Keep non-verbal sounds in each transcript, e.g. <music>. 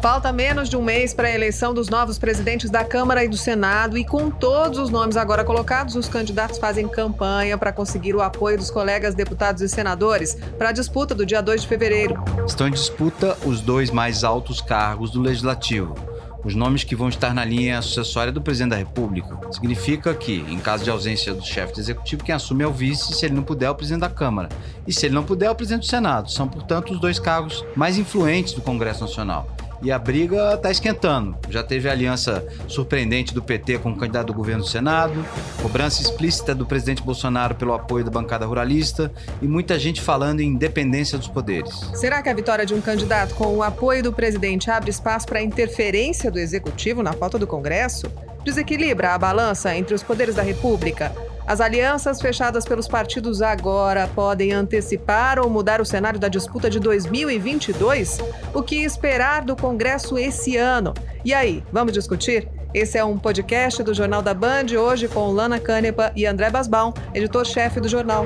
Falta menos de um mês para a eleição dos novos presidentes da Câmara e do Senado, e com todos os nomes agora colocados, os candidatos fazem campanha para conseguir o apoio dos colegas deputados e senadores para a disputa do dia 2 de fevereiro. Estão em disputa os dois mais altos cargos do Legislativo. Os nomes que vão estar na linha sucessória do presidente da República. Significa que, em caso de ausência do chefe do executivo, quem assume é o vice, se ele não puder, é o presidente da Câmara. E se ele não puder, é o presidente do Senado. São, portanto, os dois cargos mais influentes do Congresso Nacional. E a briga está esquentando. Já teve a aliança surpreendente do PT com o candidato do governo do Senado, cobrança explícita do presidente Bolsonaro pelo apoio da bancada ruralista e muita gente falando em independência dos poderes. Será que a vitória de um candidato com o apoio do presidente abre espaço para interferência do executivo na pauta do Congresso? Desequilibra a balança entre os poderes da República? As alianças fechadas pelos partidos agora podem antecipar ou mudar o cenário da disputa de 2022? O que esperar do Congresso esse ano? E aí, vamos discutir? Esse é um podcast do Jornal da Band, hoje com Lana Canepa e André Basbaum, editor-chefe do jornal.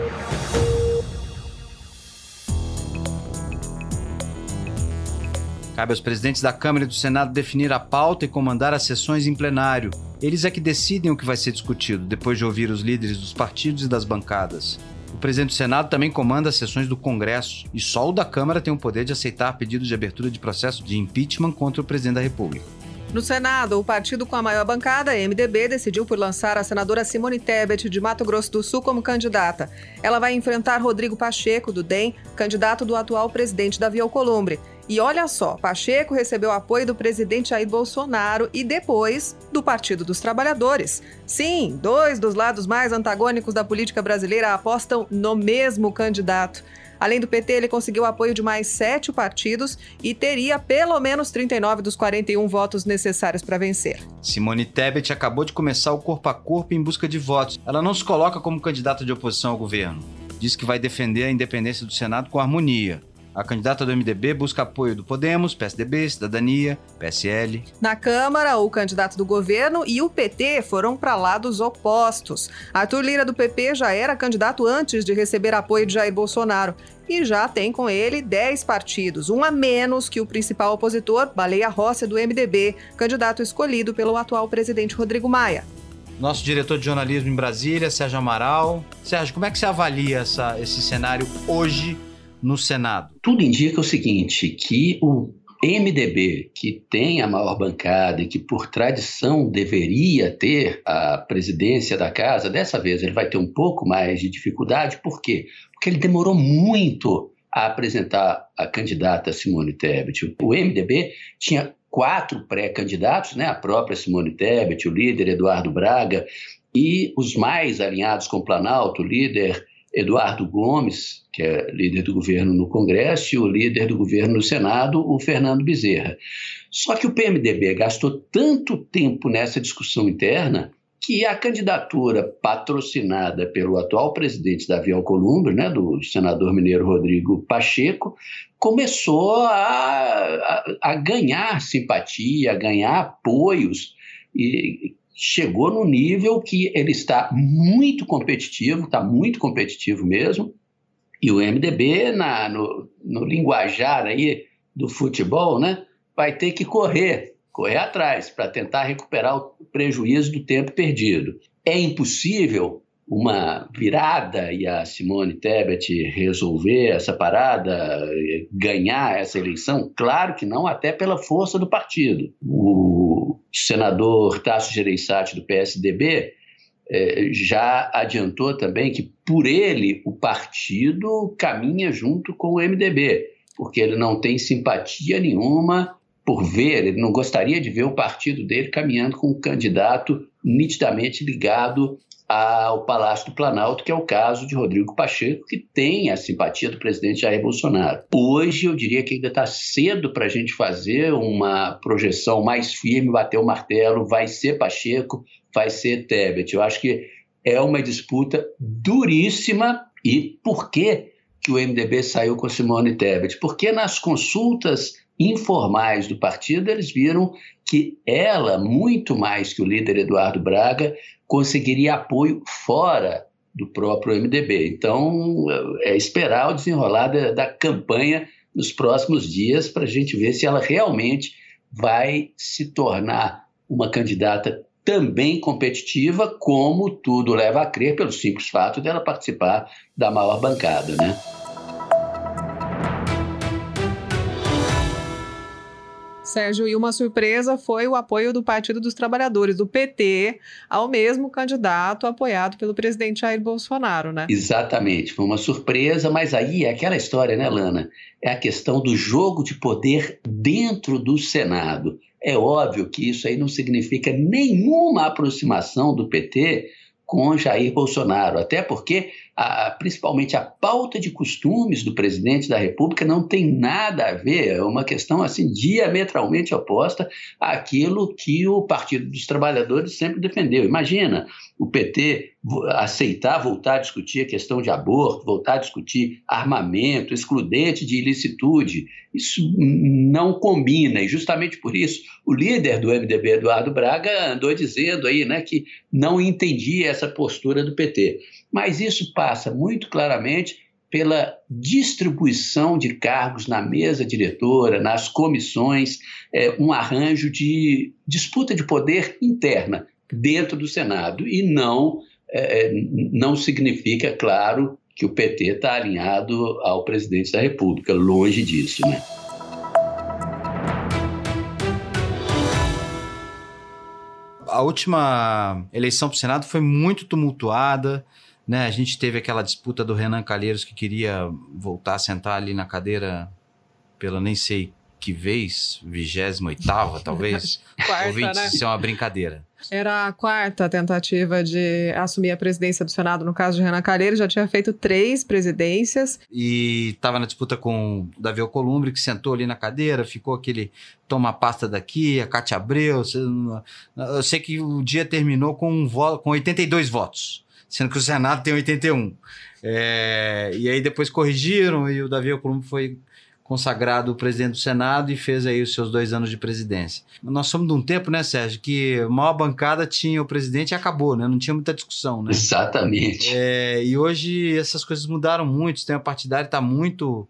Cabe aos presidentes da Câmara e do Senado definir a pauta e comandar as sessões em plenário. Eles é que decidem o que vai ser discutido, depois de ouvir os líderes dos partidos e das bancadas. O presidente do Senado também comanda as sessões do Congresso, e só o da Câmara tem o poder de aceitar pedidos de abertura de processo de impeachment contra o presidente da República. No Senado, o partido com a maior bancada, MDB, decidiu por lançar a senadora Simone Tebet, de Mato Grosso do Sul, como candidata. Ela vai enfrentar Rodrigo Pacheco, do DEM, candidato do atual presidente Davi Alcolumbre. E olha só, Pacheco recebeu apoio do presidente Jair Bolsonaro e depois do Partido dos Trabalhadores. Sim, dois dos lados mais antagônicos da política brasileira apostam no mesmo candidato. Além do PT, ele conseguiu apoio de mais sete partidos e teria pelo menos 39 dos 41 votos necessários para vencer. Simone Tebet acabou de começar o corpo a corpo em busca de votos. Ela não se coloca como candidata de oposição ao governo. Diz que vai defender a independência do Senado com harmonia. A candidata do MDB busca apoio do Podemos, PSDB, Cidadania, PSL. Na Câmara, o candidato do governo e o PT foram para lados opostos. Arthur Lira do PP já era candidato antes de receber apoio de Jair Bolsonaro e já tem com ele 10 partidos, um a menos que o principal opositor, Baleia Rossi do MDB, candidato escolhido pelo atual presidente Rodrigo Maia. Nosso diretor de jornalismo em Brasília, Sérgio Amaral. Sérgio, como é que você avalia essa, esse cenário hoje no Senado? Tudo indica o seguinte, que o MDB, que tem a maior bancada e que, por tradição, deveria ter a presidência da casa, dessa vez ele vai ter um pouco mais de dificuldade. Por quê? Porque ele demorou muito a apresentar a candidata Simone Tebet. O MDB tinha quatro pré-candidatos, né? a própria Simone Tebet, o líder Eduardo Braga, e os mais alinhados com o Planalto, o líder Eduardo Gomes, que é líder do governo no Congresso, e o líder do governo no Senado, o Fernando Bezerra. Só que o PMDB gastou tanto tempo nessa discussão interna que a candidatura patrocinada pelo atual presidente Davi Alcolumbre, né, do senador mineiro Rodrigo Pacheco, começou a, a, a ganhar simpatia, a ganhar apoios e chegou no nível que ele está muito competitivo, está muito competitivo mesmo, e o MDB, na, no, no linguajar aí do futebol, né, vai ter que correr, correr atrás, para tentar recuperar o prejuízo do tempo perdido. É impossível uma virada e a Simone Tebet resolver essa parada, ganhar essa eleição? Claro que não, até pela força do partido. O senador Tasso Gereissati do PSDB é, já adiantou também que por ele o partido caminha junto com o MDB, porque ele não tem simpatia nenhuma por ver, ele não gostaria de ver o partido dele caminhando com um candidato nitidamente ligado ao Palácio do Planalto, que é o caso de Rodrigo Pacheco, que tem a simpatia do presidente Jair Bolsonaro. Hoje, eu diria que ainda está cedo para a gente fazer uma projeção mais firme, bater o martelo, vai ser Pacheco, vai ser Tebet. Eu acho que é uma disputa duríssima. E por que, que o MDB saiu com Simone Tebet? Porque nas consultas informais do partido, eles viram que ela, muito mais que o líder Eduardo Braga, conseguiria apoio fora do próprio MDB. Então, é esperar o desenrolar da, da campanha nos próximos dias para a gente ver se ela realmente vai se tornar uma candidata também competitiva, como tudo leva a crer, pelo simples fato dela participar da maior bancada, né? Sérgio, e uma surpresa foi o apoio do Partido dos Trabalhadores, do PT, ao mesmo candidato apoiado pelo presidente Jair Bolsonaro, né? Exatamente, foi uma surpresa, mas aí é aquela história, né, Lana? É a questão do jogo de poder dentro do Senado. É óbvio que isso aí não significa nenhuma aproximação do PT com Jair Bolsonaro, até porque a, principalmente a pauta de costumes do presidente da República não tem nada a ver, é uma questão assim diametralmente oposta àquilo que o Partido dos Trabalhadores sempre defendeu. Imagina o PT aceitar voltar a discutir a questão de aborto, voltar a discutir armamento, excludente de ilicitude. Isso não combina e justamente por isso o líder do MDB, Eduardo Braga, andou dizendo aí, né, que não entendia essa postura do PT mas isso passa muito claramente pela distribuição de cargos na mesa diretora, nas comissões, é, um arranjo de disputa de poder interna dentro do Senado. E não, é, não significa, claro, que o PT está alinhado ao presidente da República, longe disso. Né? A última eleição para o Senado foi muito tumultuada. Né? A gente teve aquela disputa do Renan Calheiros que queria voltar a sentar ali na cadeira pela nem sei que vez, 28 talvez. <laughs> quarta, Ouvintes, né? isso é uma brincadeira. Era a quarta tentativa de assumir a presidência do Senado, no caso de Renan Calheiros, já tinha feito três presidências. E estava na disputa com o Davi Alcolumbre, que sentou ali na cadeira, ficou aquele toma pasta daqui, a Cátia Abreu. Eu sei que o dia terminou com, um voto, com 82 votos sendo que o Senado tem 81. É, e aí depois corrigiram e o Davi Alcolumbre foi consagrado presidente do Senado e fez aí os seus dois anos de presidência. Nós somos de um tempo, né, Sérgio, que a maior bancada tinha o presidente e acabou, né? Não tinha muita discussão, né? Exatamente. É, e hoje essas coisas mudaram muito, o sistema partidário está muito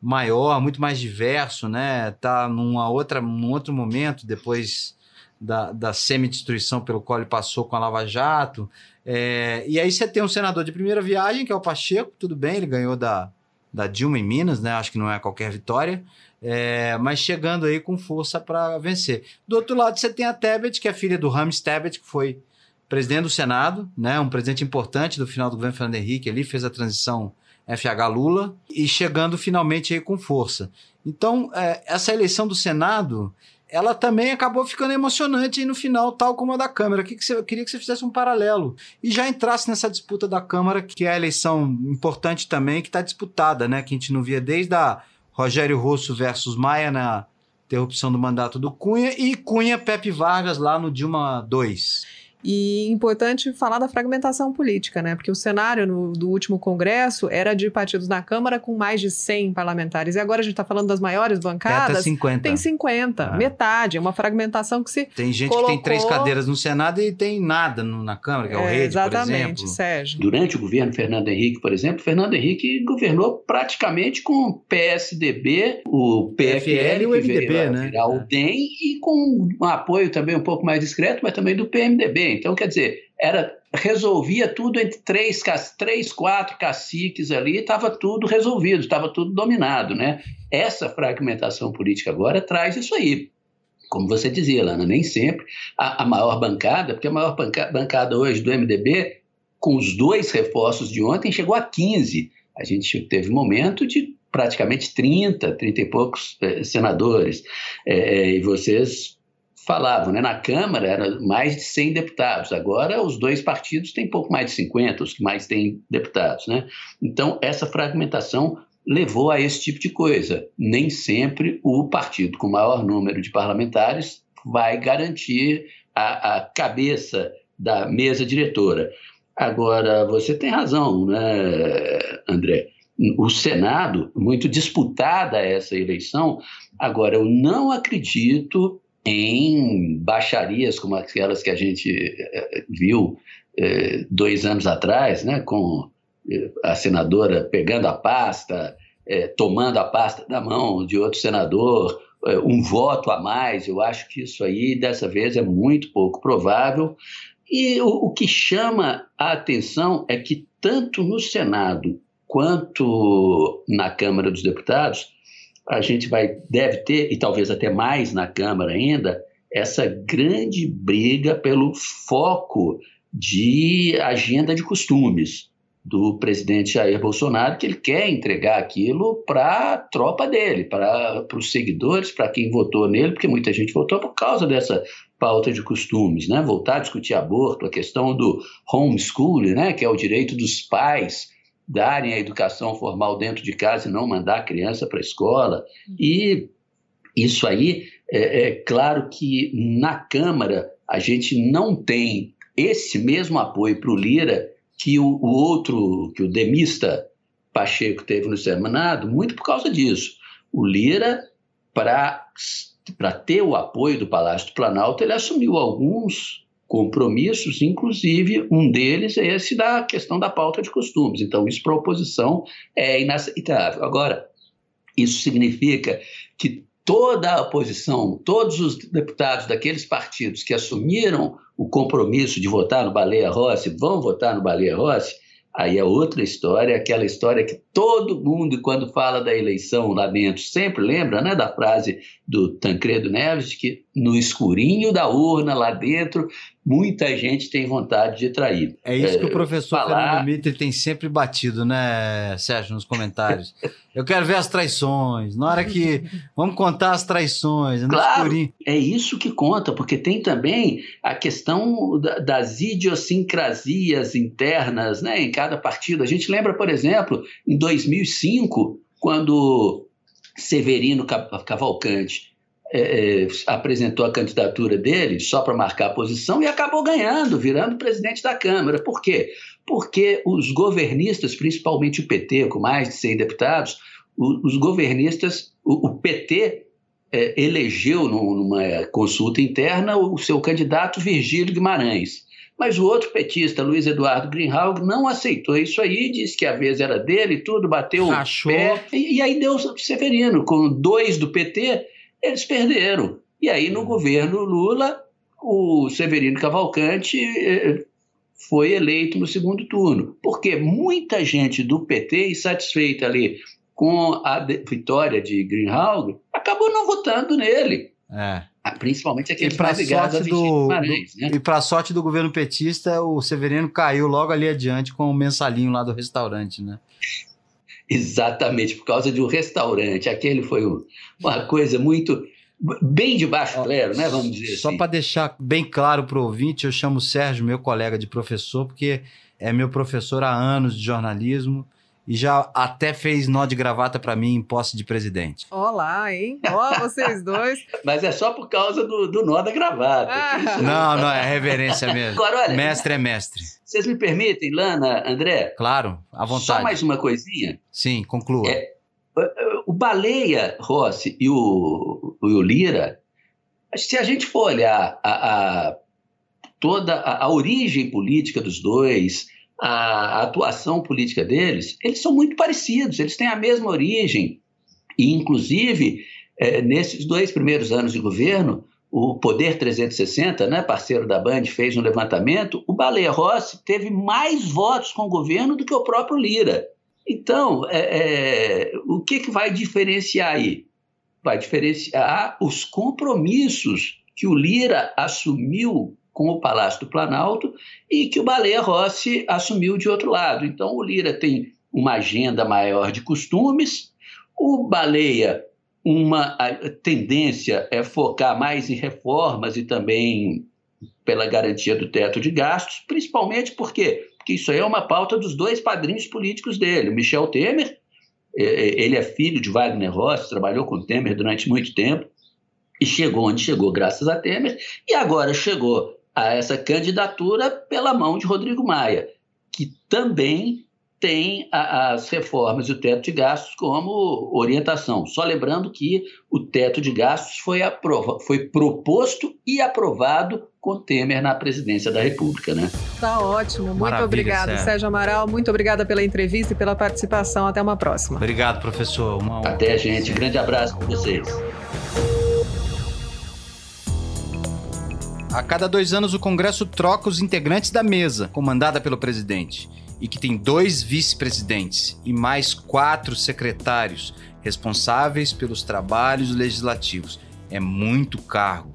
maior, muito mais diverso, né? Está numa outra, num outro momento, depois da, da semi-destruição pelo qual ele passou com a Lava Jato. É, e aí você tem um senador de primeira viagem, que é o Pacheco, tudo bem, ele ganhou da, da Dilma em Minas, né? Acho que não é qualquer vitória. É, mas chegando aí com força para vencer. Do outro lado, você tem a Tebet, que é filha do Rames Tebet, que foi presidente do Senado, né? Um presidente importante do final do governo Fernando Henrique, ali fez a transição FH Lula e chegando finalmente aí com força. Então, é, essa eleição do Senado ela também acabou ficando emocionante no final, tal como a da Câmara. Que que você, eu queria que você fizesse um paralelo e já entrasse nessa disputa da Câmara, que é a eleição importante também, que está disputada, né? Que a gente não via desde a Rogério Rosso versus Maia na interrupção do mandato do Cunha e Cunha Pepe Vargas lá no Dilma 2. E importante falar da fragmentação política, né? Porque o cenário no, do último Congresso era de partidos na Câmara com mais de 100 parlamentares. E agora a gente está falando das maiores bancadas. Tem 50. Tem 50, ah. metade. É uma fragmentação que se. Tem gente colocou... que tem três cadeiras no Senado e tem nada no, na Câmara, que é o é, Rede, exatamente, por exemplo. Sérgio. Durante o governo Fernando Henrique, por exemplo, Fernando Henrique governou praticamente com o PSDB, o PFL, e o MDB, né? Virar o DEM e com um apoio também um pouco mais discreto, mas também do PMDB. Então, quer dizer, era resolvia tudo entre três, três quatro caciques ali, estava tudo resolvido, estava tudo dominado, né? Essa fragmentação política agora traz isso aí. Como você dizia, Lana, nem sempre a, a maior bancada, porque a maior banca, bancada hoje do MDB, com os dois reforços de ontem, chegou a 15. A gente teve momento de praticamente 30, 30 e poucos eh, senadores. É, e vocês falavam, né? Na Câmara era mais de 100 deputados. Agora os dois partidos têm pouco mais de 50, os que mais têm deputados, né? Então essa fragmentação levou a esse tipo de coisa. Nem sempre o partido com maior número de parlamentares vai garantir a, a cabeça da mesa diretora. Agora, você tem razão, né, André? O Senado, muito disputada essa eleição. Agora, eu não acredito em baixarias como aquelas que a gente eh, viu eh, dois anos atrás, né, com eh, a senadora pegando a pasta, tomando a pasta da mão de outro senador, um voto a mais. Eu acho que isso aí, dessa vez, é muito pouco provável. E o que chama a atenção é que, tanto no Senado quanto na Câmara dos Deputados, a gente vai, deve ter, e talvez até mais na Câmara ainda, essa grande briga pelo foco de agenda de costumes do presidente Jair Bolsonaro, que ele quer entregar aquilo para a tropa dele, para os seguidores, para quem votou nele, porque muita gente votou por causa dessa pauta de costumes, né? Voltar a discutir aborto, a questão do homeschooling, né? Que é o direito dos pais darem a educação formal dentro de casa e não mandar a criança para a escola. E isso aí, é, é claro que na Câmara a gente não tem esse mesmo apoio para o Lira que o, o, outro, que o demista Pacheco teve no Senado, muito por causa disso. O Lira, para ter o apoio do Palácio do Planalto, ele assumiu alguns compromissos, inclusive um deles é esse da questão da pauta de costumes. Então, isso para a oposição é inaceitável. Agora, isso significa que toda a oposição, todos os deputados daqueles partidos que assumiram o compromisso de votar no Baleia Rossi vão votar no Baleia Rossi, aí é outra história, aquela história que todo mundo, quando fala da eleição lá dentro, sempre lembra né, da frase do Tancredo Neves, que no escurinho da urna lá dentro muita gente tem vontade de trair. É isso é, que o professor falar... Fernando Mitre tem sempre batido, né, Sérgio, nos comentários. <laughs> Eu quero ver as traições. Na hora que. Vamos contar as traições. Claro, é isso que conta, porque tem também a questão das idiosincrasias internas né, em cada partido. A gente lembra, por exemplo, em 2005, quando Severino Cavalcante é, é, apresentou a candidatura dele só para marcar a posição e acabou ganhando, virando presidente da Câmara. Por quê? Porque os governistas, principalmente o PT, com mais de 100 deputados, os, governistas, o, o PT é, elegeu numa consulta interna o seu candidato Virgílio Guimarães. Mas o outro petista, Luiz Eduardo Greenhalgh, não aceitou isso aí, disse que a vez era dele e tudo, bateu Achou. o pé. E, e aí deu Severino, com dois do PT, eles perderam. E aí, no governo Lula, o Severino Cavalcante eh, foi eleito no segundo turno. Porque muita gente do PT, insatisfeita ali com a vitória de Greenhalgh, acabou não votando nele. É. Ah, principalmente aqueles mais ligados a do, Guimarães, né? E para sorte do governo petista, o Severino caiu logo ali adiante com o mensalinho lá do restaurante, né? Exatamente, por causa de um restaurante. Aquele foi uma coisa muito. bem de baixo clero, né? Vamos dizer Só assim. para deixar bem claro para o ouvinte, eu chamo o Sérgio, meu colega de professor, porque é meu professor há anos de jornalismo e já até fez nó de gravata para mim em posse de presidente. Olá, hein? Ó, oh, vocês dois. <laughs> Mas é só por causa do, do nó da gravata. Ah. Não, não, é reverência mesmo. Agora, olha, mestre é mestre. Vocês me permitem, Lana, André? Claro, à vontade. Só mais uma coisinha? Sim, conclua. É, o Baleia Rossi e o, o Lira, se a gente for olhar a, a toda a, a origem política dos dois, a atuação política deles, eles são muito parecidos, eles têm a mesma origem. E, inclusive, é, nesses dois primeiros anos de governo, o Poder 360, né, parceiro da Band, fez um levantamento, o Baleia Rossi teve mais votos com o governo do que o próprio Lira. Então, é, é, o que, que vai diferenciar aí? Vai diferenciar os compromissos que o Lira assumiu com o Palácio do Planalto e que o Baleia Rossi assumiu de outro lado. Então, o Lira tem uma agenda maior de costumes, o Baleia, uma tendência é focar mais em reformas e também pela garantia do teto de gastos, principalmente porque, porque isso aí é uma pauta dos dois padrinhos políticos dele, o Michel Temer, ele é filho de Wagner Rossi, trabalhou com Temer durante muito tempo, e chegou onde chegou graças a Temer, e agora chegou a essa candidatura pela mão de Rodrigo Maia, que também tem a, as reformas e o teto de gastos como orientação. Só lembrando que o teto de gastos foi, aprova foi proposto e aprovado com Temer na presidência da República, né? Tá ótimo. Muito Maravilha, obrigado, Sérgio. Sérgio Amaral. Muito obrigada pela entrevista e pela participação. Até uma próxima. Obrigado, professor. Uma... Até, gente. Grande abraço para vocês. A cada dois anos, o Congresso troca os integrantes da mesa, comandada pelo presidente, e que tem dois vice-presidentes e mais quatro secretários responsáveis pelos trabalhos legislativos. É muito cargo.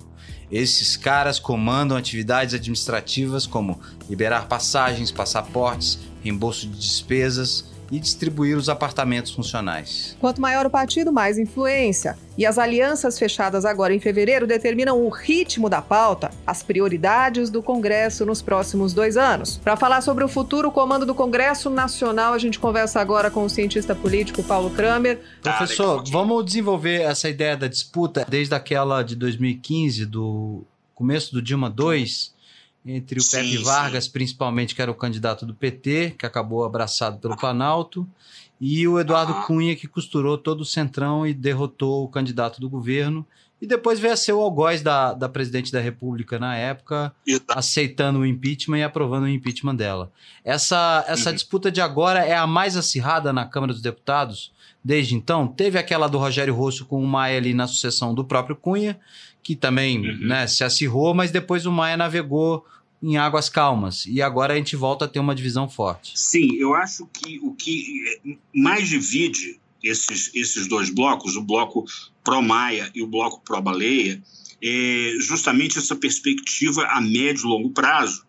Esses caras comandam atividades administrativas como liberar passagens, passaportes, reembolso de despesas e distribuir os apartamentos funcionais. Quanto maior o partido, mais influência. E as alianças fechadas agora em fevereiro determinam o ritmo da pauta, as prioridades do Congresso nos próximos dois anos. Para falar sobre o futuro comando do Congresso Nacional, a gente conversa agora com o cientista político Paulo Kramer. Professor, vamos desenvolver essa ideia da disputa desde aquela de 2015, do começo do Dilma II entre o Pepe Vargas, sim. principalmente, que era o candidato do PT, que acabou abraçado pelo Planalto, e o Eduardo ah. Cunha, que costurou todo o centrão e derrotou o candidato do governo. E depois veio a ser o algoz da, da presidente da República na época, tá. aceitando o impeachment e aprovando o impeachment dela. Essa, essa uhum. disputa de agora é a mais acirrada na Câmara dos Deputados desde então. Teve aquela do Rogério Rosso com o Maia ali na sucessão do próprio Cunha, que também uhum. né, se acirrou, mas depois o Maia navegou em águas calmas. E agora a gente volta a ter uma divisão forte. Sim, eu acho que o que mais divide esses, esses dois blocos, o bloco pró-Maia e o bloco pró-Baleia, é justamente essa perspectiva a médio e longo prazo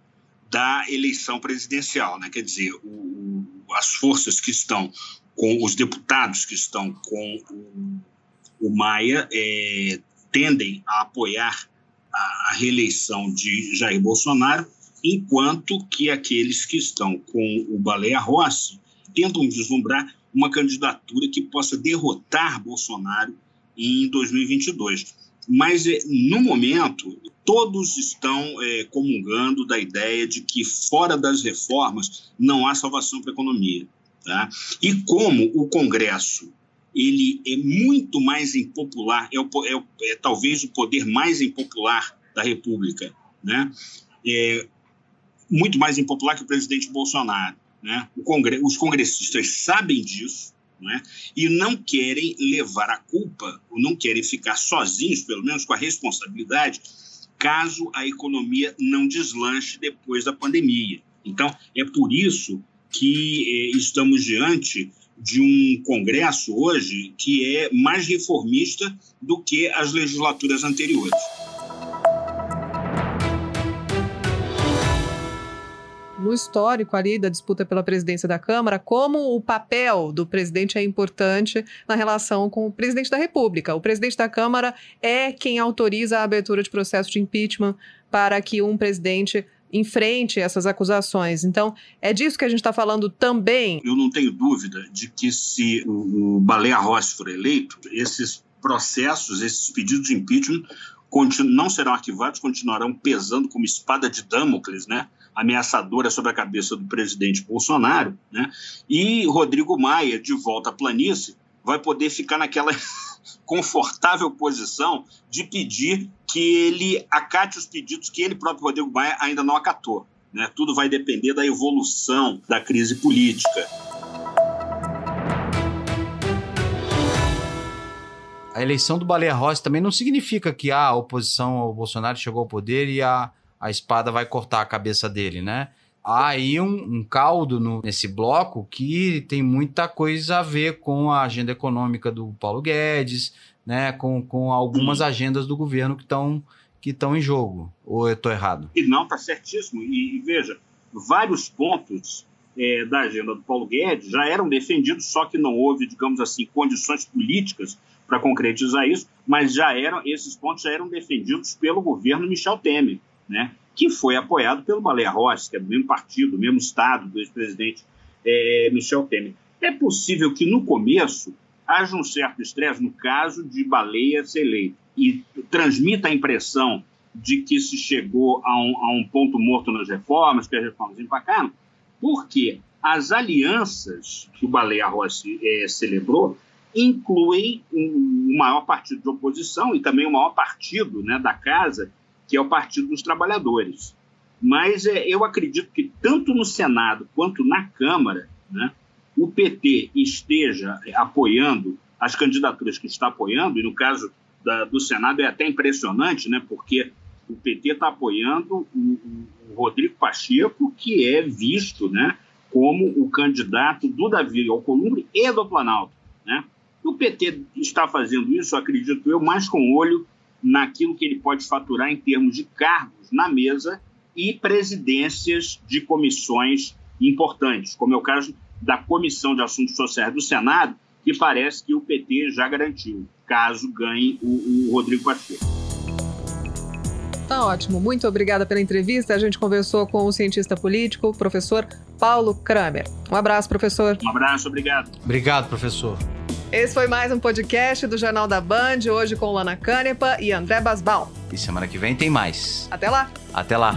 da eleição presidencial. Né? Quer dizer, o, as forças que estão com os deputados que estão com o, o Maia é, tendem a apoiar a, reeleição de Jair Bolsonaro, enquanto que aqueles que estão com o Baleia Rossi tentam vislumbrar uma candidatura que possa derrotar Bolsonaro em 2022. Mas, é, no momento, todos estão é, comungando da ideia de que, fora das reformas, não há salvação para a economia. Tá? E como o Congresso ele é muito mais impopular, é, o, é, é talvez o poder mais impopular da República, né? É, muito mais impopular que o presidente Bolsonaro. Né? Congre os congressistas sabem disso né? e não querem levar a culpa, ou não querem ficar sozinhos, pelo menos com a responsabilidade, caso a economia não deslanche depois da pandemia. Então, é por isso que eh, estamos diante de um Congresso hoje que é mais reformista do que as legislaturas anteriores. no histórico ali da disputa pela presidência da Câmara, como o papel do presidente é importante na relação com o presidente da República. O presidente da Câmara é quem autoriza a abertura de processo de impeachment para que um presidente enfrente essas acusações. Então, é disso que a gente está falando também. Eu não tenho dúvida de que se o, o Baleia Rossi for eleito, esses processos, esses pedidos de impeachment não serão arquivados, continuarão pesando como espada de Damocles, né? ameaçadora sobre a cabeça do presidente Bolsonaro. Né? E Rodrigo Maia, de volta à planície, vai poder ficar naquela confortável posição de pedir que ele acate os pedidos que ele próprio, Rodrigo Maia, ainda não acatou. Né? Tudo vai depender da evolução da crise política. A eleição do Baleia Rossi também não significa que a oposição ao Bolsonaro chegou ao poder e a, a espada vai cortar a cabeça dele, né? Há aí um, um caldo no, nesse bloco que tem muita coisa a ver com a agenda econômica do Paulo Guedes, né, com, com algumas uhum. agendas do governo que estão que estão em jogo. Ou eu estou errado? E não, está certíssimo. E, e, veja, vários pontos é, da agenda do Paulo Guedes já eram defendidos, só que não houve, digamos assim, condições políticas para concretizar isso, mas já eram esses pontos já eram defendidos pelo governo Michel Temer, né? Que foi apoiado pelo Baleia Rossi, que é do mesmo partido, do mesmo estado do ex-presidente é, Michel Temer. É possível que no começo haja um certo estresse no caso de Baleia ser eleito e transmita a impressão de que se chegou a um, a um ponto morto nas reformas, que as reformas empacaram, porque as alianças que o Baleia Rossi é, celebrou incluem o maior partido de oposição e também o maior partido né, da casa, que é o Partido dos Trabalhadores. Mas é, eu acredito que tanto no Senado quanto na Câmara, né, o PT esteja apoiando as candidaturas que está apoiando, e no caso da, do Senado é até impressionante, né, porque o PT está apoiando o, o, Rodrigo Pacheco, que é visto né, como o candidato do Davi Alcolumbre e do Planalto. Né? O PT está fazendo isso, acredito eu, mais com olho naquilo que ele pode faturar em termos de cargos na mesa e presidências de comissões importantes, como é o caso da Comissão de Assuntos Sociais do Senado, que parece que o PT já garantiu, caso ganhe o, o Rodrigo Pacheco. Tá ótimo. Muito obrigada pela entrevista. A gente conversou com o cientista político, professor Paulo Kramer. Um abraço, professor. Um abraço, obrigado. Obrigado, professor. Esse foi mais um podcast do Jornal da Band, hoje com Lana Canepa e André Basbal. E semana que vem tem mais. Até lá. Até lá.